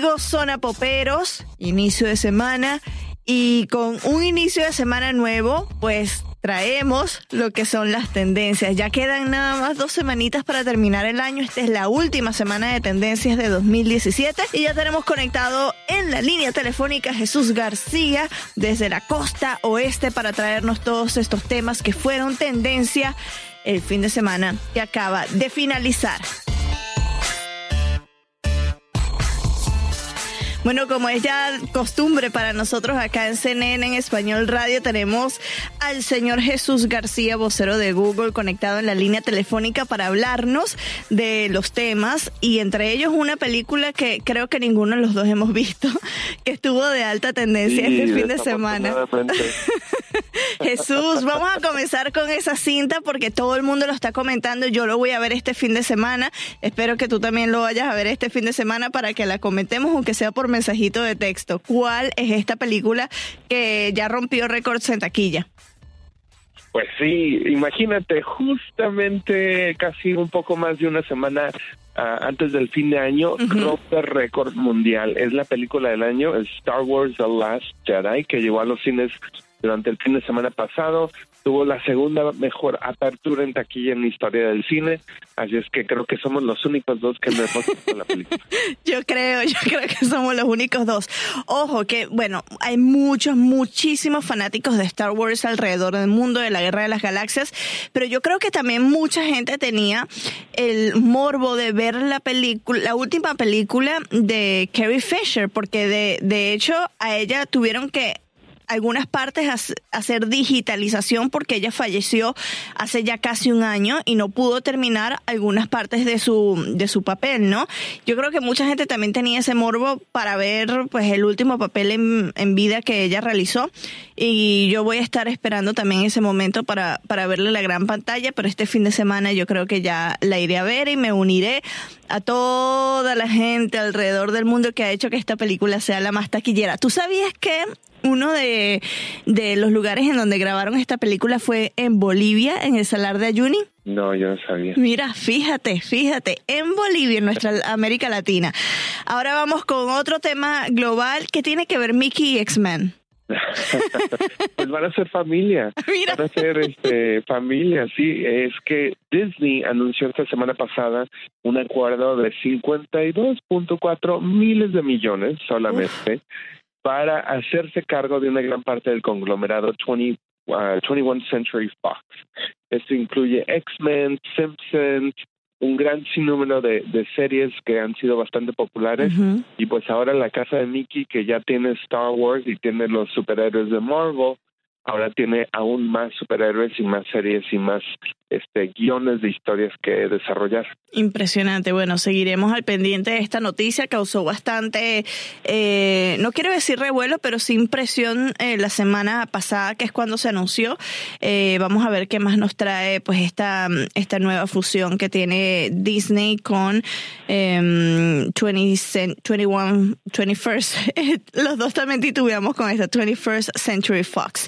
amigos Zona Poperos, inicio de semana y con un inicio de semana nuevo, pues traemos lo que son las tendencias. Ya quedan nada más dos semanitas para terminar el año. Esta es la última semana de tendencias de 2017 y ya tenemos conectado en la línea telefónica Jesús García desde la costa oeste para traernos todos estos temas que fueron tendencia el fin de semana que acaba de finalizar. Bueno, como es ya costumbre para nosotros acá en CNN en Español Radio, tenemos al señor Jesús García, vocero de Google, conectado en la línea telefónica para hablarnos de los temas y entre ellos una película que creo que ninguno de los dos hemos visto, que estuvo de alta tendencia este fin de semana. Jesús, vamos a comenzar con esa cinta porque todo el mundo lo está comentando. Yo lo voy a ver este fin de semana. Espero que tú también lo vayas a ver este fin de semana para que la comentemos, aunque sea por mensajito de texto. ¿Cuál es esta película que ya rompió récords en taquilla? Pues sí, imagínate, justamente casi un poco más de una semana ah, antes del fin de año, rompe récord mundial. Es la película del año, Star Wars The Last Jedi, que llegó a los cines durante el fin de semana pasado tuvo la segunda mejor apertura en taquilla en la historia del cine, así es que creo que somos los únicos dos que hemos visto la película. yo creo, yo creo que somos los únicos dos. Ojo que, bueno, hay muchos, muchísimos fanáticos de Star Wars alrededor del mundo, de la Guerra de las Galaxias, pero yo creo que también mucha gente tenía el morbo de ver la película, la última película de Carrie Fisher, porque de, de hecho a ella tuvieron que algunas partes hacer digitalización porque ella falleció hace ya casi un año y no pudo terminar algunas partes de su, de su papel, ¿no? Yo creo que mucha gente también tenía ese morbo para ver pues el último papel en, en vida que ella realizó y yo voy a estar esperando también ese momento para, para verle la gran pantalla, pero este fin de semana yo creo que ya la iré a ver y me uniré a toda la gente alrededor del mundo que ha hecho que esta película sea la más taquillera. ¿Tú sabías que uno de, los lugares en donde grabaron esta película fue en Bolivia, en el Salar de Ayuni. No, yo no sabía. Mira, fíjate, fíjate, en Bolivia, en nuestra América Latina. Ahora vamos con otro tema global que tiene que ver Mickey y X-Men. pues van a ser familia. Van a ser este, familia, sí. Es que Disney anunció esta semana pasada un acuerdo de 52.4 miles de millones solamente para hacerse cargo de una gran parte del conglomerado 20, 21 uh, Century Fox. Esto incluye X-Men, Simpsons, un gran sinnúmero de, de, series que han sido bastante populares y pues ahora la casa de Mickey que ya tiene Star Wars y tiene los superhéroes de Marvel, ahora tiene aún más superhéroes y más series y más este, guiones de historias que desarrollar. Impresionante. Bueno, seguiremos al pendiente de esta noticia. Causó bastante, eh, no quiero decir revuelo, pero sí impresión eh, la semana pasada, que es cuando se anunció. Eh, vamos a ver qué más nos trae pues esta, esta nueva fusión que tiene Disney con 20, 21, 21st. Los dos también titubeamos con esta 21st Century Fox.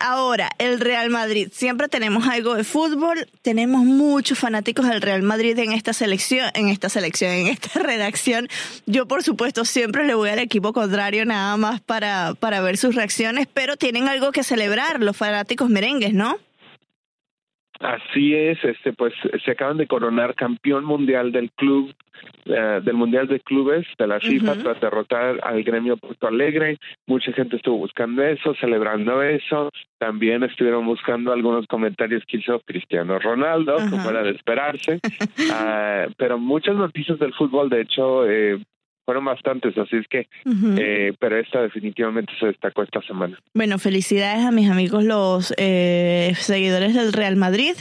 ahora, el Real Madrid. Siempre tenemos algo de fútbol, tenemos muchos fanáticos del Real Madrid en esta selección, en esta selección, en esta redacción. Yo, por supuesto, siempre le voy al equipo contrario nada más para, para ver sus reacciones, pero tienen algo que celebrar los fanáticos merengues, ¿no? Así es, este pues se acaban de coronar campeón mundial del club eh, del mundial de clubes de la FIFA tras derrotar al gremio Porto Alegre. Mucha gente estuvo buscando eso, celebrando eso. También estuvieron buscando algunos comentarios que hizo Cristiano Ronaldo, como era de esperarse. Ah, pero muchas noticias del fútbol, de hecho, eh, fueron bastantes, así es que, eh, pero esta definitivamente se destacó esta semana. Bueno, felicidades a mis amigos los eh, seguidores del Real Madrid,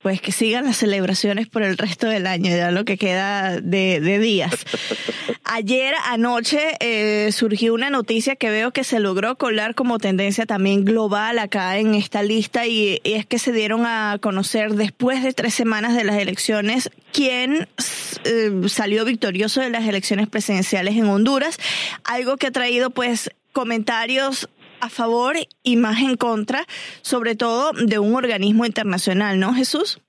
pues que sigan las celebraciones por el resto del año, ya lo que queda de, días. Ayer anoche eh, surgió una noticia que veo que se logró colar como tendencia también global acá en esta lista y, y es que se dieron a conocer después de tres semanas de las elecciones quién salió victorioso de las elecciones presidenciales en Honduras, algo que ha traído pues comentarios a favor y más en contra, sobre todo de un organismo internacional, ¿no, Jesús?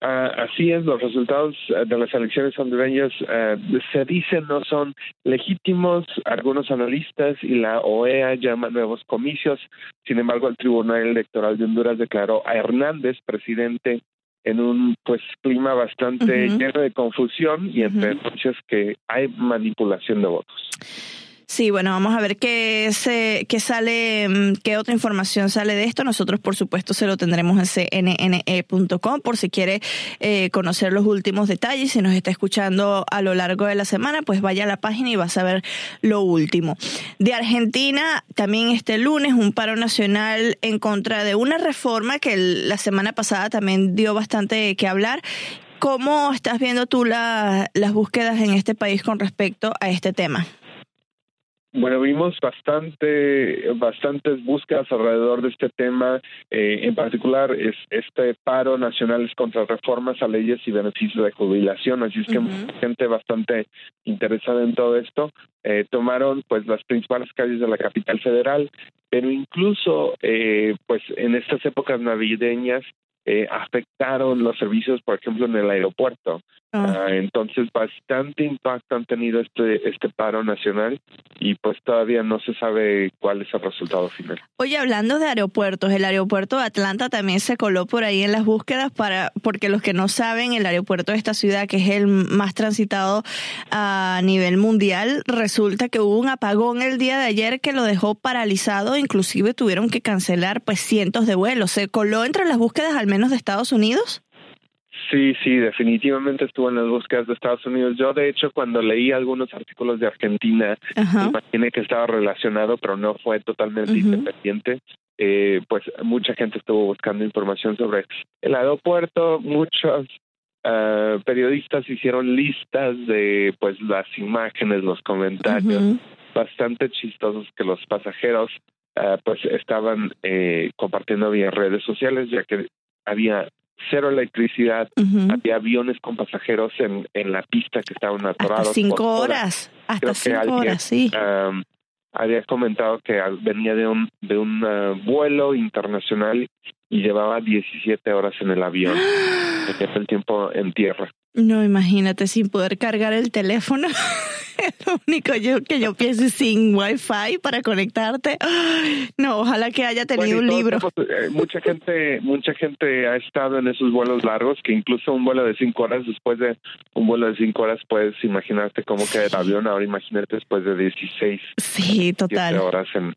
Ah, así es, los resultados eh, de las elecciones hondureñas eh, se dicen no son legítimos. Algunos analistas y la OEA llaman nuevos comicios. Sin embargo, el Tribunal Electoral de Honduras declaró a Hernández presidente en un pues clima bastante lleno de confusión y entre muchas que hay manipulación de votos. Sí, bueno, vamos a ver qué, se, qué sale, mm, qué otra información sale de esto. Nosotros, por supuesto, se lo tendremos en cnne.com por si quiere eh, conocer los últimos detalles. Si nos está escuchando a lo largo de la semana, pues vaya a la página y va a saber lo último. De Argentina, también este lunes, un paro nacional en contra de una reforma que la semana pasada también dio bastante que hablar ¿Cómo estás viendo tú las búsquedas en este país con respecto a este tema? Bueno, vimos bastante, bastantes búsquedas alrededor de este tema, eh, en particular es este paro nacional contra reformas a leyes y beneficios de jubilación, así es que gente bastante interesada en todo esto. Eh, tomaron pues las principales calles de la capital federal, pero incluso eh, pues en estas épocas navideñas eh, afectaron los servicios, por ejemplo, en el aeropuerto. Ah. Ah, entonces, bastante impacto han tenido este, este paro nacional y pues todavía no se sabe cuál es el resultado final. Oye, hablando de aeropuertos, el aeropuerto de Atlanta también se coló por ahí en las búsquedas para, porque los que no saben, el aeropuerto de esta ciudad, que es el más transitado a nivel mundial, resulta que hubo un apagón el día de ayer que lo dejó paralizado, inclusive tuvieron que cancelar pues cientos de vuelos. ¿Se coló entre las búsquedas al menos de Estados Unidos? Sí, sí, definitivamente estuvo en las búsquedas de Estados Unidos. Yo, de hecho, cuando leí algunos artículos de Argentina, imaginé que estaba relacionado, pero no fue totalmente independiente. Eh, pues mucha gente estuvo buscando información sobre el aeropuerto, muchos uh, periodistas hicieron listas de pues las imágenes, los comentarios, bastante chistosos que los pasajeros uh, pues estaban eh, compartiendo vía redes sociales, ya que había cero electricidad, había aviones con pasajeros en, en la pista que estaban atorados. Hasta cinco horas, hasta cinco horas, sí. había comentado que venía de un, de un uh, vuelo internacional y llevaba 17 horas en el avión, porque el tiempo en tierra. No, imagínate, sin poder cargar el teléfono. lo único yo, que yo pienso sin wifi para conectarte. No, ojalá que haya tenido un libro. Eh, mucha gente, mucha gente ha estado en esos vuelos largos, que incluso un vuelo de cinco horas, después de un vuelo de cinco horas, puedes imaginarte cómo queda el avión. Ahora imagínate después de 16 sí, total. horas en,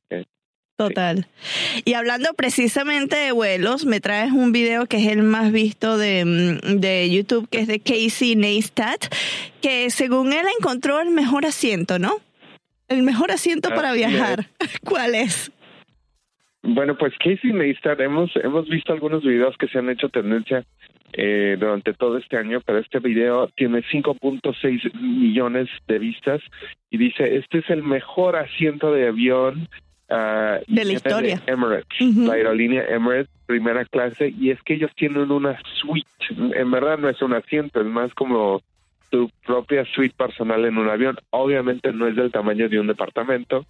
Total. Y hablando precisamente de vuelos, me traes un video que es el más visto de, mm, de YouTube, que es de Casey Neistat, que según él encontró el mejor asiento, ¿no? El mejor asiento para viajar. ¿Cuál es? Bueno, pues Casey Neistat, hemos, hemos visto algunos videos que se han hecho tendencia eh, durante todo este año, pero este video tiene 5.6 millones de vistas y dice, este es el mejor asiento de avión Ah, de la historia. Emirates, la aerolínea Emirates, primera clase, y es que ellos tienen una suite. En verdad no es un asiento, es más como tu propia suite personal en un avión. Obviamente no es del tamaño de un departamento,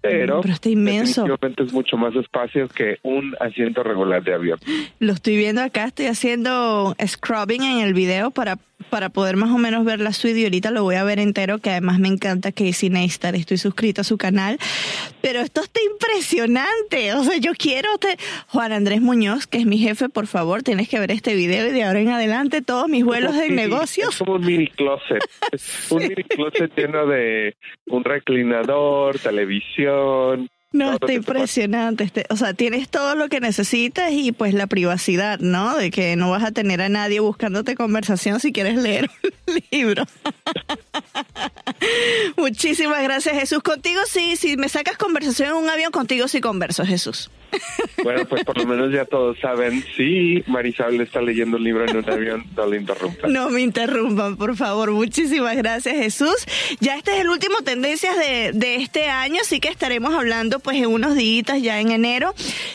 pero, está inmenso. es mucho más espacio que un asiento regular de avión. Lo estoy viendo acá, estoy haciendo scrubbing en el video para para poder más o menos ver la suite y ahorita lo voy a ver entero, que además me encanta que Casey Neistat, estoy suscrito a su canal, pero esto está impresionante, o sea, yo quiero, te... Juan Andrés Muñoz, que es mi jefe, por favor, tienes que ver este video y de ahora en adelante todos mis vuelos de negocios. Es como un mini closet, un mini closet lleno de un reclinador, televisión, no, está impresionante. Este, o sea, tienes todo lo que necesitas y pues la privacidad, ¿no? De que no vas a tener a nadie buscándote conversación si quieres leer libro. Muchísimas gracias, Jesús. Contigo sí, si me sacas conversación en un avión, contigo sí converso, Jesús. Bueno, pues por lo menos ya todos saben, si Marisabel está leyendo un libro en un avión, no le interrumpan. No me interrumpan, por favor. Muchísimas gracias, Jesús. Ya este es el último Tendencias de, de este año, así que estaremos hablando pues en unos días ya en enero.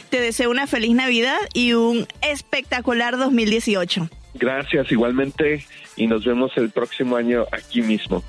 Te deseo una feliz Navidad y un espectacular 2018. Gracias, igualmente, y nos vemos el próximo año aquí mismo.